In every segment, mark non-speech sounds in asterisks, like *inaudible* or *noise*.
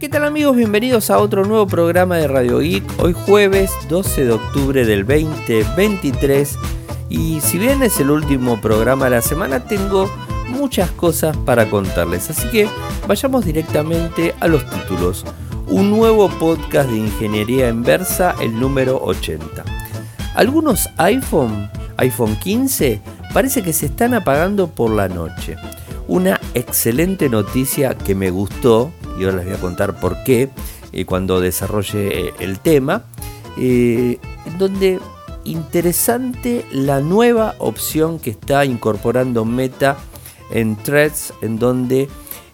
¿Qué tal amigos? Bienvenidos a otro nuevo programa de Radio Geek. Hoy jueves 12 de octubre del 2023. Y si bien es el último programa de la semana, tengo muchas cosas para contarles. Así que vayamos directamente a los títulos. Un nuevo podcast de ingeniería inversa, el número 80. Algunos iPhone, iPhone 15, parece que se están apagando por la noche. Una excelente noticia que me gustó, y ahora les voy a contar por qué, eh, cuando desarrolle eh, el tema, eh, donde interesante la nueva opción que está incorporando Meta en Threads, en donde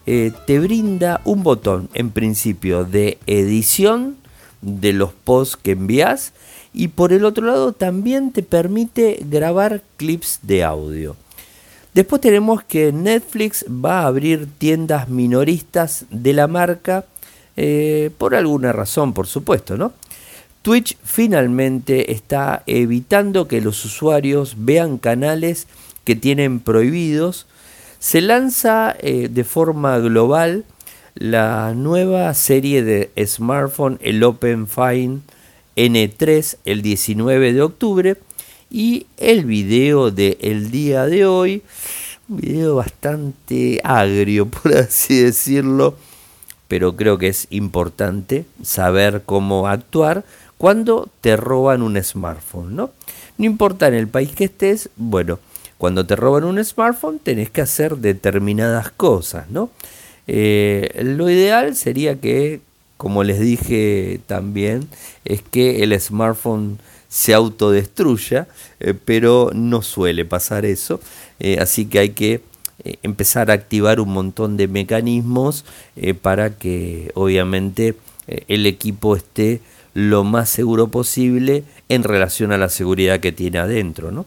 te brinda un botón, en principio, de edición de los posts que envías y por el otro lado también te permite grabar clips de audio. Después tenemos que Netflix va a abrir tiendas minoristas de la marca eh, por alguna razón, por supuesto, ¿no? Twitch finalmente está evitando que los usuarios vean canales que tienen prohibidos. Se lanza eh, de forma global la nueva serie de smartphone, el Open Fine N3, el 19 de octubre y el video del el día de hoy, un video bastante agrio, *laughs* por así decirlo, pero creo que es importante saber cómo actuar cuando te roban un smartphone, ¿no? No importa en el país que estés, bueno, cuando te roban un smartphone tenés que hacer determinadas cosas, ¿no? Eh, lo ideal sería que, como les dije también, es que el smartphone se autodestruya, eh, pero no suele pasar eso, eh, así que hay que eh, empezar a activar un montón de mecanismos para que obviamente el equipo esté lo más seguro posible en relación a la seguridad que tiene adentro.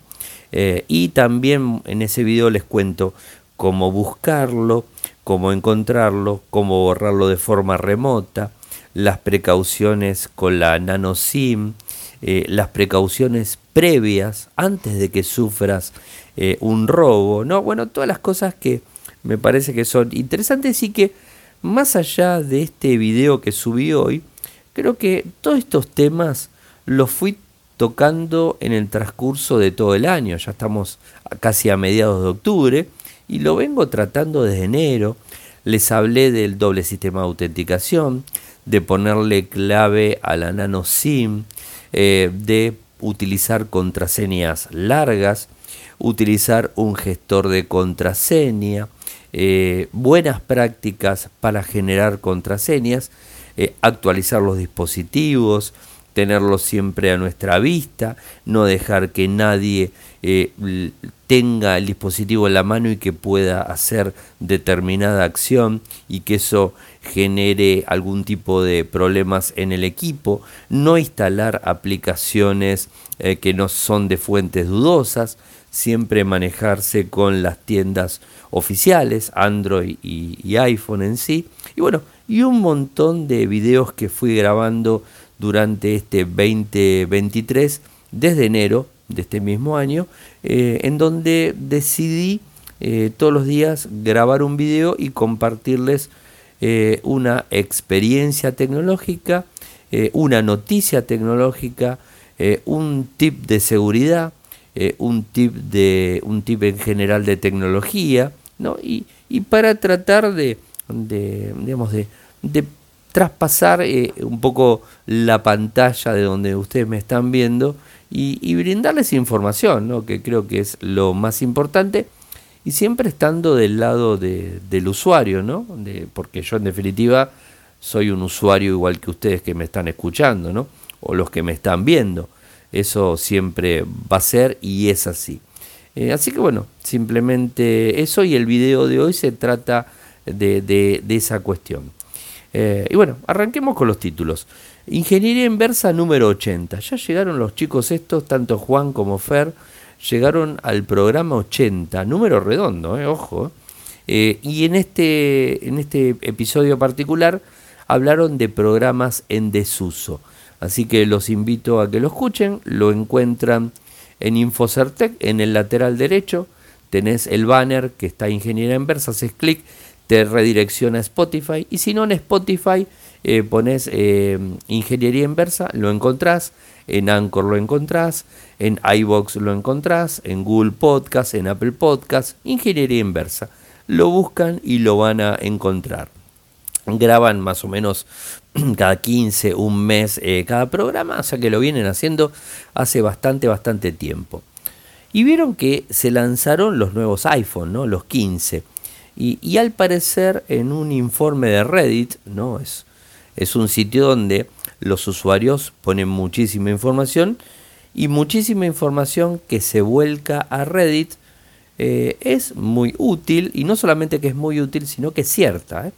y también en ese video les cuento cómo buscarlo, cómo encontrarlo, cómo borrarlo de forma remota, las precauciones con la nano SIM, eh, las precauciones previas antes de que sufras eh, un robo, ¿no? Bueno, todas las cosas que me parece que son interesantes y que más allá de este video que subí hoy, creo que todos estos temas los fui tocando en el transcurso de todo el año, ya estamos casi a mediados de octubre y lo vengo tratando desde enero, les hablé del doble sistema de autenticación, de ponerle clave a la nano SIM, eh, de utilizar contraseñas largas, utilizar un gestor de contraseña, eh, buenas prácticas para generar contraseñas, eh, actualizar los dispositivos, tenerlos siempre a nuestra vista, no dejar que nadie tenga el dispositivo en la mano y que pueda hacer determinada acción y que eso genere algún tipo de problemas en el equipo, no instalar aplicaciones eh, que no son de fuentes dudosas, siempre manejarse con las tiendas oficiales, Android y, iPhone en sí, y bueno, y un montón de videos que fui grabando durante este 2023 desde enero de este mismo año, eh, en donde decidí eh, todos los días grabar un video y compartirles eh, una experiencia tecnológica, una noticia tecnológica, un tip de seguridad, un tip de un tip en general de tecnología, ¿no? y, para tratar de, digamos de, traspasar un poco la pantalla de donde ustedes me están viendo y, brindarles información, ¿no? que creo que es lo más importante y siempre estando del lado del usuario, ¿no? De, porque yo en definitiva soy un usuario igual que ustedes que me están escuchando, ¿no? O los que me están viendo. Eso siempre va a ser y es así. Eh, así que bueno, simplemente eso y el video de hoy se trata de, esa cuestión. Eh, y bueno, arranquemos con los títulos. Ingeniería inversa número 80. Ya llegaron los chicos estos, tanto Juan como Fer llegaron al programa 80, número redondo, eh, ojo. Eh, y en este, en este episodio particular hablaron de programas en desuso. Así que los invito a que lo escuchen, lo encuentran en Infocertec, en el lateral derecho, tenés el banner que está Ingeniería Inversa, haces clic, te redirecciona a Spotify, y si no en Spotify, eh, pones eh, ingeniería inversa, lo encontrás, en Anchor lo encontrás, en iBox lo encontrás, en Google Podcast, en Apple Podcast, ingeniería inversa. Lo buscan y lo van a encontrar. Graban más o menos *clears throat* cada 15, un mes eh, cada programa, o sea que lo vienen haciendo hace bastante, bastante tiempo. Y vieron que se lanzaron los nuevos iPhone, ¿no? los 15. Y, y al parecer en un informe de Reddit, ¿no? es, es un sitio donde los usuarios ponen muchísima información y muchísima información que se vuelca a Reddit eh, es muy útil y no solamente que es muy útil sino que es cierta. ¿eh?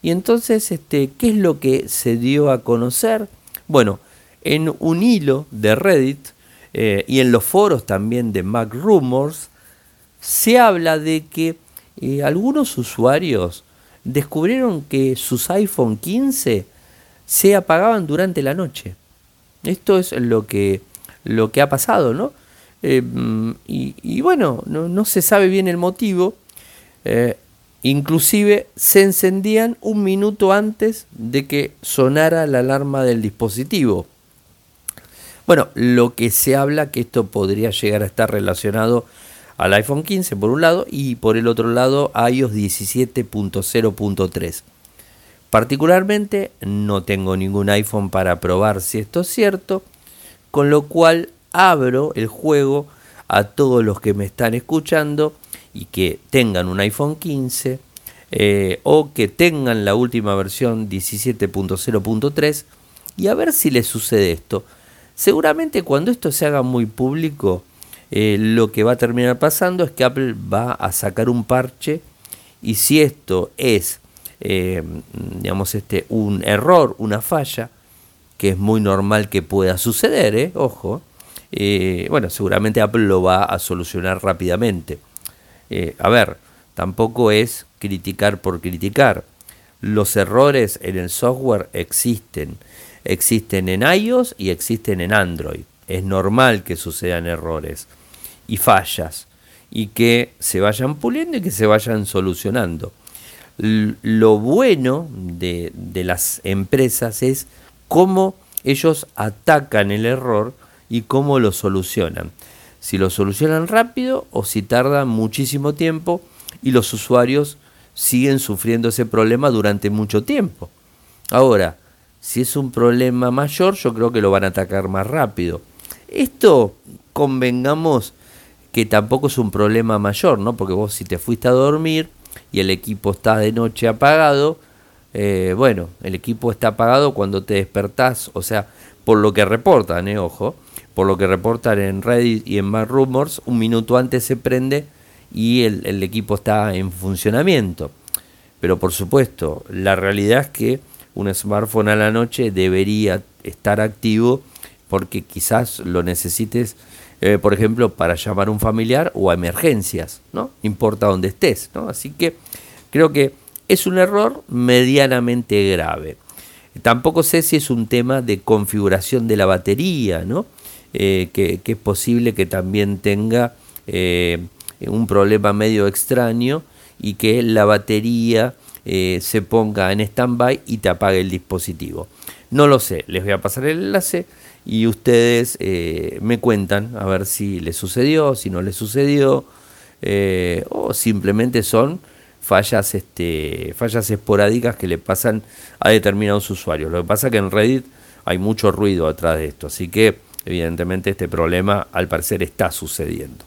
Y entonces, este, ¿qué es lo que se dio a conocer? Bueno, en un hilo de Reddit eh, y en los foros también de Mac Rumors se habla de que algunos usuarios descubrieron que sus iPhone 15 se apagaban durante la noche. Esto es lo que, lo que ha pasado, ¿no? Eh, y, bueno, no, se sabe bien el motivo. Eh, inclusive se encendían un minuto antes de que sonara la alarma del dispositivo. Bueno, lo que se habla que esto podría llegar a estar relacionado al iPhone 15 por un lado y por el otro lado a iOS 17.0.3. Particularmente no tengo ningún iPhone para probar si esto es cierto, con lo cual abro el juego a todos los que me están escuchando y que tengan un iPhone 15 eh, o que tengan la última versión 17.0.3 y a ver si les sucede esto. Seguramente cuando esto se haga muy público, eh, lo que va a terminar pasando es que Apple va a sacar un parche y si esto es eh, digamos, este, un error, una falla, que es muy normal que pueda suceder, ¿eh? ojo, eh, bueno, seguramente Apple lo va a solucionar rápidamente. a ver, tampoco es criticar por criticar. Los errores en el software existen. Existen en iOS y existen en Android. Es normal que sucedan errores y fallas y que se vayan puliendo y que se vayan solucionando lo bueno de, las empresas es cómo ellos atacan el error y cómo lo solucionan. Si lo solucionan rápido o si tardan muchísimo tiempo y los usuarios siguen sufriendo ese problema durante mucho tiempo. Ahora, si es un problema mayor, yo creo que lo van a atacar más rápido. Esto, convengamos que tampoco es un problema mayor, ¿no? Porque vos si te fuiste a dormir, y el equipo está de noche apagado, eh, bueno, el equipo está apagado cuando te despertás, o sea, por lo que reportan, eh, ojo, por lo que reportan en Reddit y en Mad Rumors, un minuto antes se prende y el, el equipo está en funcionamiento. Pero por supuesto, la realidad es que un smartphone a la noche debería estar activo porque quizás lo necesites eh, por ejemplo, para llamar a un familiar o a emergencias, ¿no? Importa dónde estés, ¿no? Así que creo que es un error medianamente grave. Tampoco sé si es un tema de configuración de la batería, ¿no? Eh, que, es posible que también tenga eh, un problema medio extraño y que la batería se ponga en stand-by y te apague el dispositivo. No lo sé, les voy a pasar el enlace y ustedes eh, me cuentan a ver si les sucedió, si no les sucedió, eh, o simplemente son fallas, este, fallas esporádicas que le pasan a determinados usuarios. Lo que pasa es que en Reddit hay mucho ruido atrás de esto, así que evidentemente este problema al parecer está sucediendo.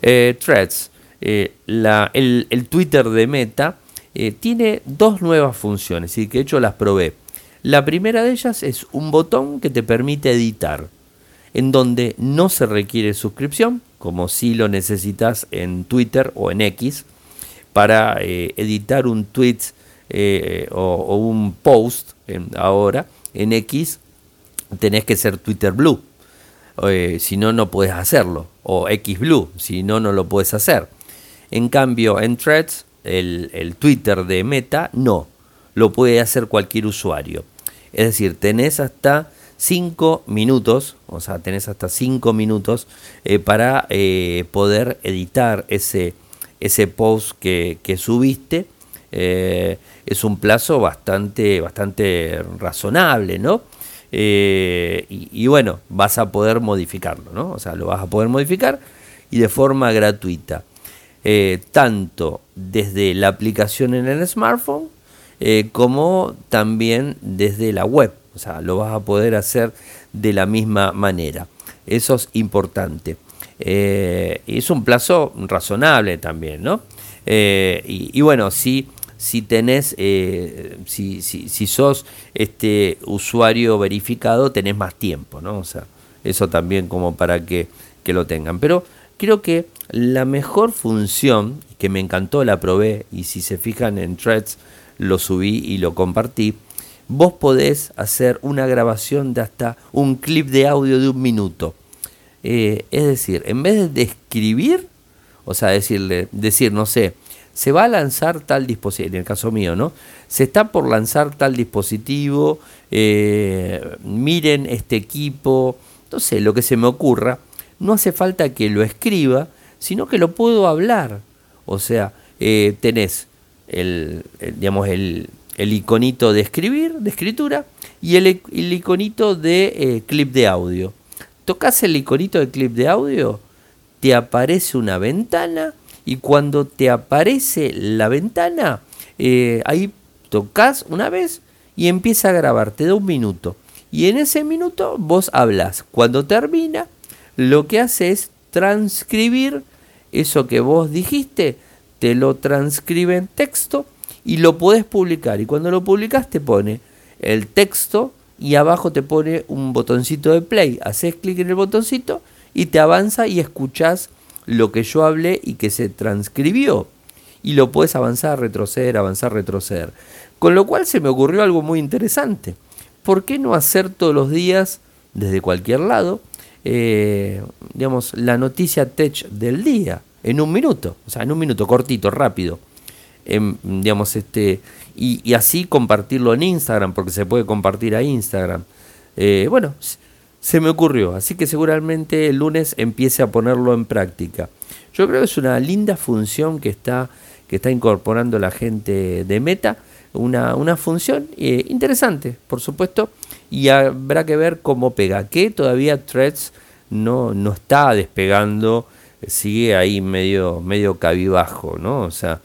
Eh, threads, el, Twitter de Meta tiene dos nuevas funciones y que de hecho las probé. La primera de ellas es un botón que te permite editar, en donde no se requiere suscripción, como si lo necesitas en Twitter o en X, para eh, editar un tweet eh, o, un post ahora en X tenés que ser Twitter Blue, eh, si no, no puedes hacerlo, o X Blue, si no, no lo puedes hacer. En cambio, en Threads, el, el Twitter de Meta, no, lo puede hacer cualquier usuario. Es decir, tenés hasta 5 minutos, o sea, tenés hasta 5 minutos eh, para eh, poder editar ese, ese post que, subiste es un plazo bastante, bastante razonable, ¿no? y, bueno, vas a poder modificarlo, ¿no? O sea, lo vas a poder modificar y de forma gratuita. Tanto desde la aplicación en el smartphone como también desde la web. O sea, lo vas a poder hacer de la misma manera. Eso es importante. Eh, es un plazo razonable también, ¿no? Eh, y, bueno, si, si eh, si, si, sos este usuario verificado, tenés más tiempo, ¿no? O sea, eso también como para que, que lo tengan. Pero creo que la mejor función, que me encantó, la probé, y si se fijan en threads, lo subí y lo compartí, vos podés hacer una grabación de hasta un clip de audio de un minuto. Eh, es decir, en vez de escribir, o sea, decirle, decir, no sé, se va a lanzar tal dispositivo, en el caso mío, ¿no? Se está por lanzar tal dispositivo, eh, miren este equipo, no sé, lo que se me ocurra, no hace falta que lo escriba, sino que lo puedo hablar. O sea, eh, tenés el, digamos, el, el iconito de escribir, de escritura, y el, iconito de eh, clip de audio. Tocas el iconito de clip de audio, te aparece una ventana, y cuando te aparece la ventana, eh, ahí tocas una vez y empieza a grabar, te da un minuto. Y en ese minuto vos hablas. Cuando termina, lo que hace es transcribir eso que vos dijiste, te lo transcribe en texto y lo puedes publicar. Y cuando lo publicas te pone el texto y abajo te pone un botoncito de play. Haces clic en el botoncito y te avanza y escuchas lo que yo hablé y que se transcribió. Y lo puedes avanzar, retroceder, avanzar, retroceder. Con lo cual se me ocurrió algo muy interesante. ¿Por qué no hacer todos los días, desde cualquier lado, eh, digamos, la noticia tech del día? En un minuto. O sea, en un minuto, cortito, rápido digamos, este, y, así compartirlo en Instagram, porque se puede compartir a Instagram. Eh, bueno, se me ocurrió, así que seguramente el lunes empiece a ponerlo en práctica. Yo creo que es una linda función que está, que está incorporando la gente de Meta, una, una función eh, interesante, por supuesto, y habrá que ver cómo pega, que todavía Threads no, no está despegando, sigue ahí medio, medio cabibajo, ¿no? O sea,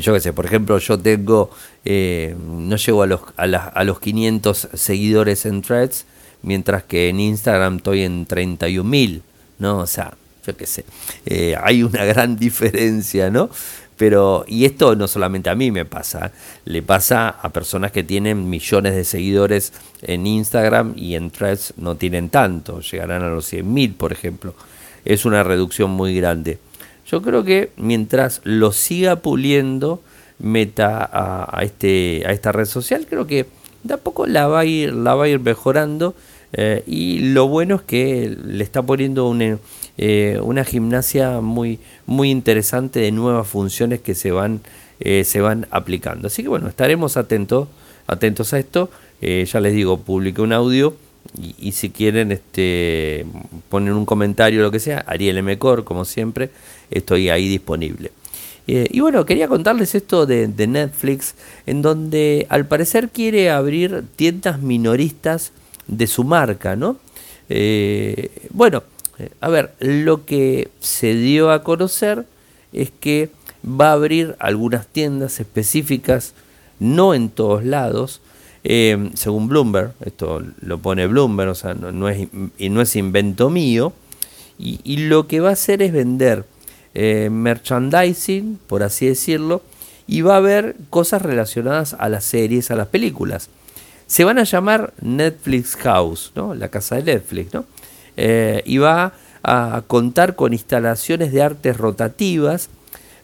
yo qué sé, por ejemplo, yo tengo, eh, no llego a los, a, los 500 seguidores en threads, mientras que en Instagram estoy en 31.000, ¿no? O sea, yo qué sé, eh, hay una gran *laughs* diferencia, ¿no? Pero, y esto no solamente a mí me pasa, le pasa a personas que tienen millones de seguidores en Instagram y en threads no tienen tanto, llegarán a los 100.000, por ejemplo. Es una reducción muy grande. Yo creo que mientras lo siga puliendo Meta a, este, a esta red social, creo que de a poco la va a ir, la va a ir mejorando. Eh, y lo bueno es que le está poniendo una, eh, una gimnasia muy, muy interesante de nuevas funciones que se van, eh, se van aplicando. Así que bueno, estaremos atentos, atentos a esto. ya les digo, publiqué un audio y, si quieren este, poner un comentario lo que sea, Ariel Mecor, como siempre, estoy ahí disponible. Eh, y bueno, quería contarles esto de, Netflix, en donde al parecer quiere abrir tiendas minoristas de su marca, ¿no? Eh, bueno, eh, a ver, lo que se dio a conocer es que va a abrir algunas tiendas específicas, no en todos lados, según Bloomberg, esto lo pone Bloomberg, o sea, no, es, y no es invento mío, y lo que va a hacer es vender eh, merchandising, por así decirlo, y va a haber cosas relacionadas a las series, a las películas. Se van a llamar Netflix House, ¿no? la casa de Netflix, ¿no? Eh, y va a contar con instalaciones de artes rotativas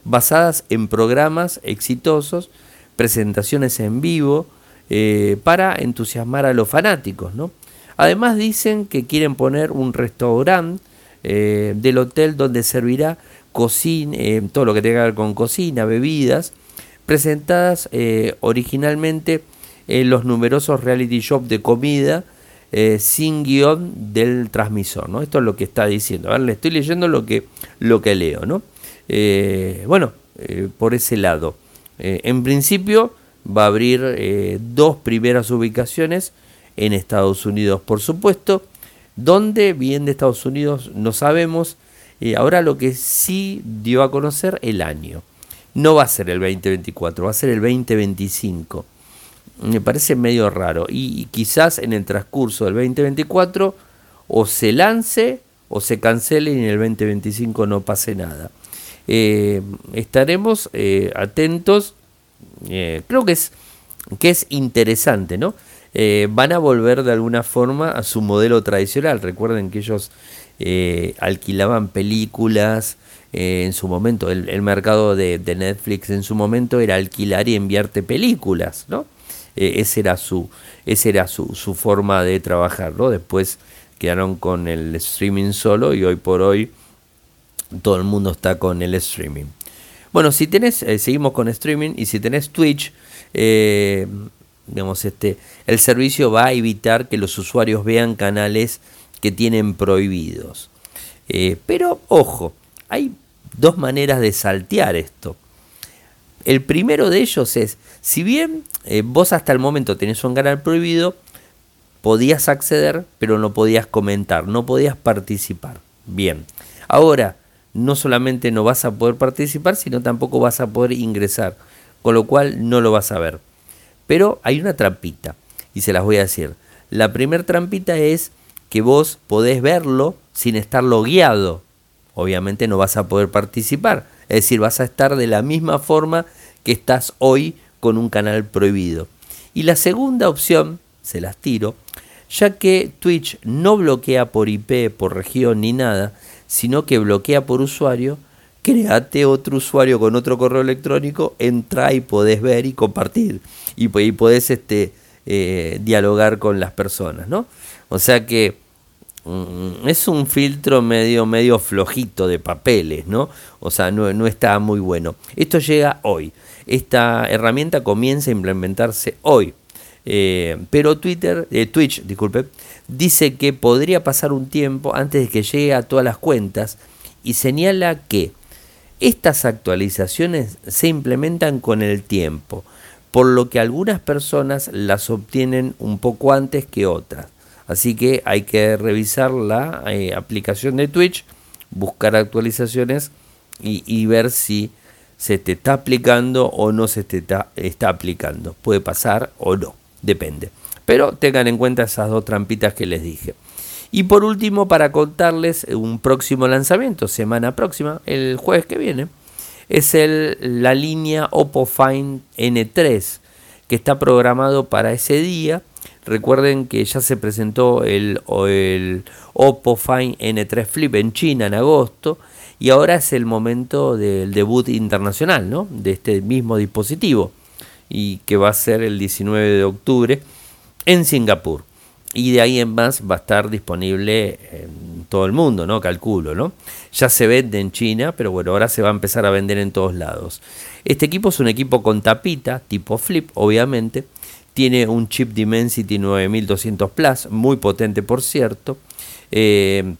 basadas en programas exitosos, presentaciones en vivo, eh, para entusiasmar a los fanáticos. ¿no? Además dicen que quieren poner un restaurante del hotel donde servirá cocina, eh, todo lo que tenga que ver con cocina, bebidas, presentadas eh, originalmente en los numerosos reality shows de comida eh, sin guion del transmisor, ¿no? Esto es lo que está diciendo. le estoy leyendo lo que, lo que leo, ¿no? bueno, por ese lado. en principio va a abrir dos primeras ubicaciones en Estados Unidos, por supuesto. ¿Dónde? Bien de Estados Unidos no sabemos. ahora lo que sí dio a conocer el año. No va a ser el 2024, va a ser el 2025. Me parece medio raro. Y, quizás en el transcurso del 2024 o se lance o se cancele y en el 2025 no pase nada. Eh, estaremos eh, atentos. Eh, creo que es, que es interesante, ¿no? van a volver de alguna forma a su modelo tradicional. Recuerden que ellos alquilaban películas, en su momento, el, mercado de, Netflix en su momento era alquilar y enviarte películas, ¿no? Eh, esa era, su, ese era su, su, forma de trabajar, ¿no? Después quedaron con el streaming solo y hoy por hoy todo el mundo está con el streaming. Bueno, si tenés, eh, seguimos con streaming y si tenés Twitch, digamos, este, el servicio va a evitar que los usuarios vean canales que tienen prohibidos. pero ojo, hay dos maneras de saltear esto. El primero de ellos es, si bien eh, vos hasta el momento tenés un canal prohibido, podías acceder, pero no podías comentar, no podías participar. Bien, ahora no solamente no vas a poder participar, sino tampoco vas a poder ingresar, con lo cual no lo vas a ver. Pero hay una trampita, y se las voy a decir. La primera trampita es que vos podés verlo sin estar logueado obviamente no vas a poder participar. Es decir, vas a estar de la misma forma que estás hoy con un canal prohibido. Y la segunda opción, se las tiro, ya que Twitch no bloquea por IP, por región ni nada, sino que bloquea por usuario, créate otro usuario con otro correo electrónico, entra y podés ver y compartir. Y, podés este, eh, dialogar con las personas, ¿no? O sea que es un filtro medio, medio flojito de papeles, ¿no? O sea, no, está muy bueno. Esto llega hoy. Esta herramienta comienza a implementarse hoy. Eh, pero Twitter, eh, Twitch, disculpe, dice que podría pasar un tiempo antes de que llegue a todas las cuentas y señala que estas actualizaciones se implementan con el tiempo, por lo que algunas personas las obtienen un poco antes que otras. Así que hay que revisar la eh, aplicación de Twitch, buscar actualizaciones y, ver si se te está aplicando o no se te está, aplicando. Puede pasar o no, depende. Pero tengan en cuenta esas dos trampitas que les dije. Y por último, para contarles un próximo lanzamiento, semana próxima, el jueves que viene, es la línea Oppo Find N3, que está programado para ese día Recuerden que ya se presentó el, el Oppo Find N3 Flip en China en agosto y ahora es el momento del debut internacional ¿no? de este mismo dispositivo y que va a ser el 19 de octubre en Singapur. Y de ahí en más va a estar disponible en todo el mundo, ¿no? Calculo, ¿no? Ya se vende en China, pero bueno, ahora se va a empezar a vender en todos lados. Este equipo es un equipo con tapita, tipo flip, obviamente, tiene un chip Dimensity 9200 Plus, muy potente por cierto. Eh,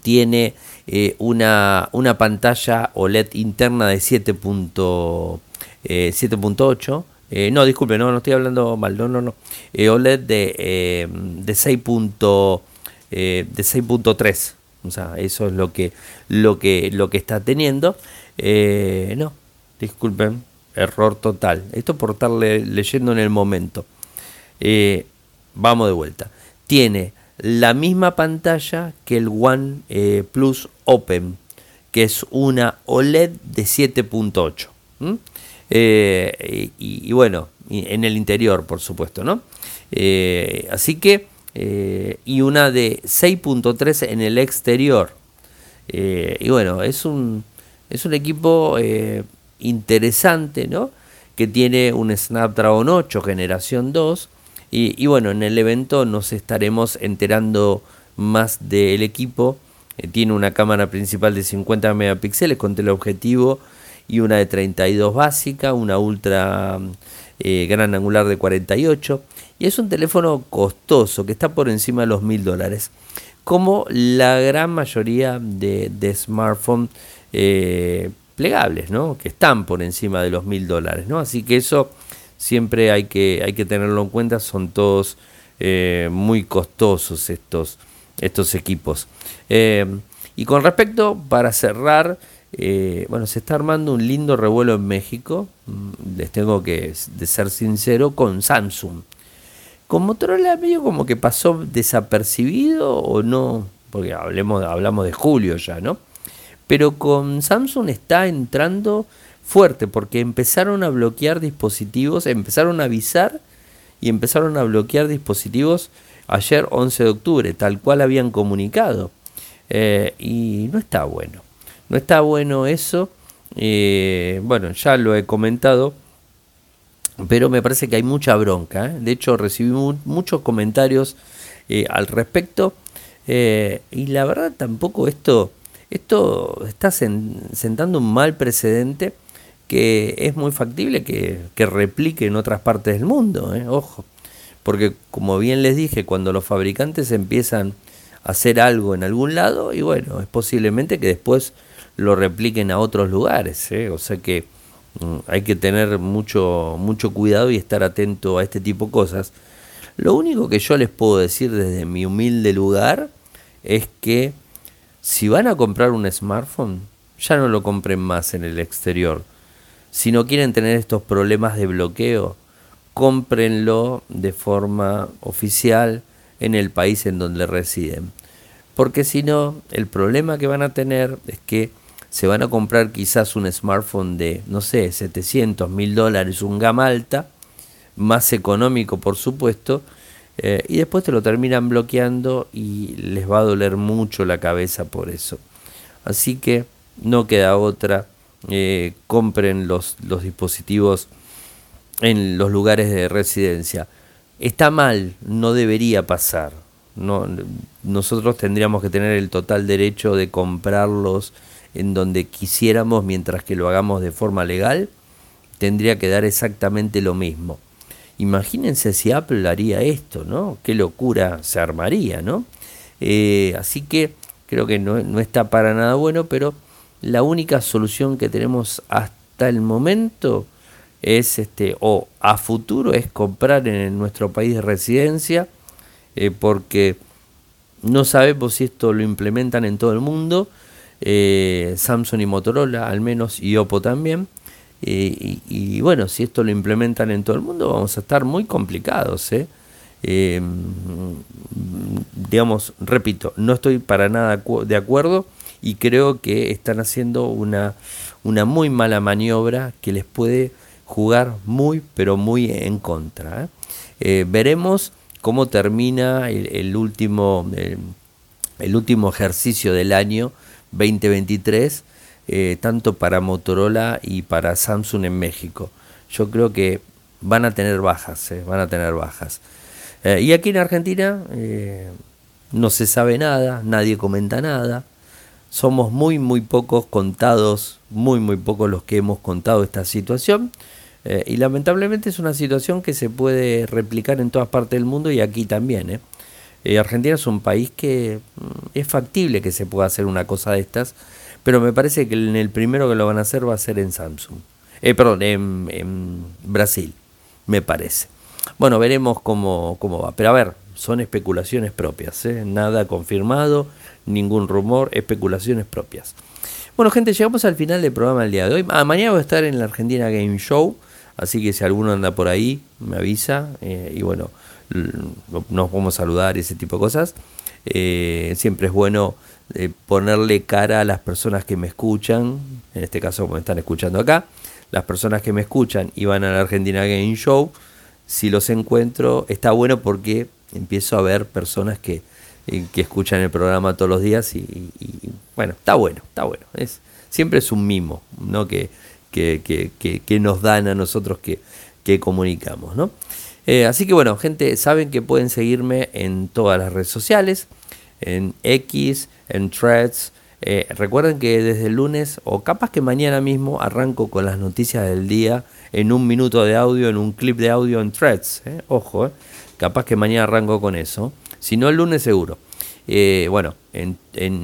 tiene eh, una, una, pantalla OLED interna de 7.8. Eh, no, disculpe, no, no estoy hablando mal, no, no, no. OLED de, de 6.3. o sea, eso es lo que, lo que, lo que está teniendo. no, disculpen, error total. Esto por estar leyendo en el momento. Eh, vamos de vuelta. Tiene la misma pantalla que el One eh, Plus Open, que es una OLED de 7.8. Eh, y, bueno, en el interior, por supuesto, ¿no? así que, y una de 6.3 en el exterior. y bueno, es un, es un equipo interesante, ¿no? Que tiene un Snapdragon 8 generación 2. Y, bueno, en el evento nos estaremos enterando más del equipo. Eh, tiene una cámara principal de 50 megapíxeles con teleobjetivo y una de 32 básica, una ultra eh, gran angular de 48. Y es un teléfono costoso que está por encima de los mil dólares. Como la gran mayoría de, smartphones eh, plegables, ¿no? Que están por encima de los mil dólares, ¿no? Así que eso siempre hay que, hay que tenerlo en cuenta, son todos eh, muy costosos estos, estos equipos. Eh, y con respecto, para cerrar, eh, bueno, se está armando un lindo revuelo en México, mm, les tengo que de ser sincero, con Samsung. Con Motorola medio como que pasó desapercibido o no, porque hablemos, hablamos de julio ya, ¿no? Pero con Samsung está entrando fuerte porque empezaron a bloquear dispositivos, empezaron a avisar y empezaron a bloquear dispositivos ayer 11 de octubre, tal cual habían comunicado. Eh, y no está bueno. No está bueno eso. Eh, bueno, ya lo he comentado. Pero me parece que hay mucha bronca. ¿eh? De hecho, recibí muchos comentarios al respecto. y la verdad tampoco esto, esto está sentando un mal precedente que es muy factible que, replique en otras partes del mundo, ¿eh? ojo. Porque como bien les dije, cuando los fabricantes empiezan a hacer algo en algún lado, y bueno, es posiblemente que después lo repliquen a otros lugares. ¿eh? O sea que mm, hay que tener mucho, mucho cuidado y estar atento a este tipo de cosas. Lo único que yo les puedo decir desde mi humilde lugar es que si van a comprar un smartphone, ya no lo compren más en el exterior si no quieren tener estos problemas de bloqueo, cómprenlo de forma oficial en el país en donde residen. Porque si no, el problema que van a tener es que se van a comprar quizás un smartphone de, no sé, 700 mil dólares, un gama alta, más económico por supuesto, eh, y después te lo terminan bloqueando y les va a doler mucho la cabeza por eso. Así que no queda otra eh, compren los, los dispositivos en los lugares de residencia. Está mal, no debería pasar. No, nosotros tendríamos que tener el total derecho de comprarlos en donde quisiéramos, mientras que lo hagamos de forma legal, tendría que dar exactamente lo mismo. Imagínense si Apple haría esto, ¿no? Qué locura se armaría, ¿no? Eh, así que creo que no, está para nada bueno, pero la única solución que tenemos hasta el momento es este o a futuro es comprar en nuestro país de residencia eh, porque no sabemos si esto lo implementan en todo el mundo eh, Samsung y Motorola al menos y Oppo también eh, y, bueno si esto lo implementan en todo el mundo vamos a estar muy complicados digamos repito no estoy para nada de acuerdo y creo que están haciendo una, una muy mala maniobra que les puede jugar muy pero muy en contra. ¿eh? Eh, veremos cómo termina el, último, el, último ejercicio del año 2023, eh, tanto para Motorola y para Samsung en México. Yo creo que van a tener bajas, van a tener bajas. y aquí en Argentina no se sabe nada, nadie comenta nada somos muy, muy pocos contados, muy, muy pocos los que hemos contado esta situación. Eh, y lamentablemente es una situación que se puede replicar en todas partes del mundo y aquí también. ¿eh? Eh, Argentina es un país que mm, es factible que se pueda hacer una cosa de estas, pero me parece que en el primero que lo van a hacer va a ser en Samsung. perdón, en, Brasil, me parece. Bueno, veremos cómo, cómo va. Pero a ver, son especulaciones propias, nada confirmado ningún rumor, especulaciones propias. Bueno, gente, llegamos al final del programa del día de hoy. Ah, mañana voy a estar en la Argentina Game Show, así que si alguno anda por ahí, me avisa. Eh, y bueno, nos a saludar y ese tipo de cosas. Eh, siempre es bueno eh, ponerle cara a las personas que me escuchan, en este caso me están escuchando acá, las personas que me escuchan y van a la Argentina Game Show, si los encuentro, está bueno porque empiezo a ver personas que que escuchan el programa todos los días y, bueno, está bueno, está bueno. Es, siempre es un mimo, ¿no? Que, que, que, nos dan a nosotros que, que comunicamos, ¿no? Eh, así que bueno, gente, saben que pueden seguirme en todas las redes sociales, en X, en Threads. Eh, recuerden que desde el lunes o capaz que mañana mismo arranco con las noticias del día en un minuto de audio, en un clip de audio en Threads. ¿eh? Ojo, capaz que mañana arranco con eso. Si no, el lunes seguro. Eh, bueno, en,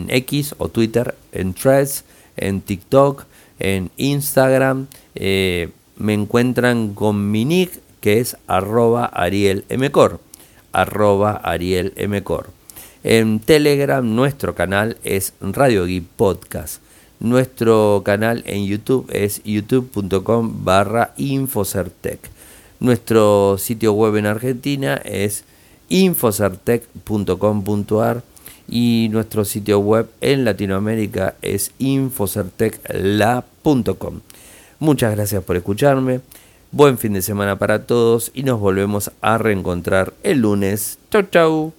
X o Twitter, en Threads, en TikTok, En Instagram eh, me encuentran con mi nick que es arroba arielmcor. Arroba arielmcor. En Telegram nuestro canal es Radio Geek Podcast. Nuestro canal en YouTube es youtube.com barra infocertec. Nuestro sitio web en Argentina es infocertec.com.ar y nuestro sitio web en Latinoamérica es infocertecla.com. Muchas gracias por escucharme. Buen fin de semana para todos y nos volvemos a reencontrar el lunes. Chau chau.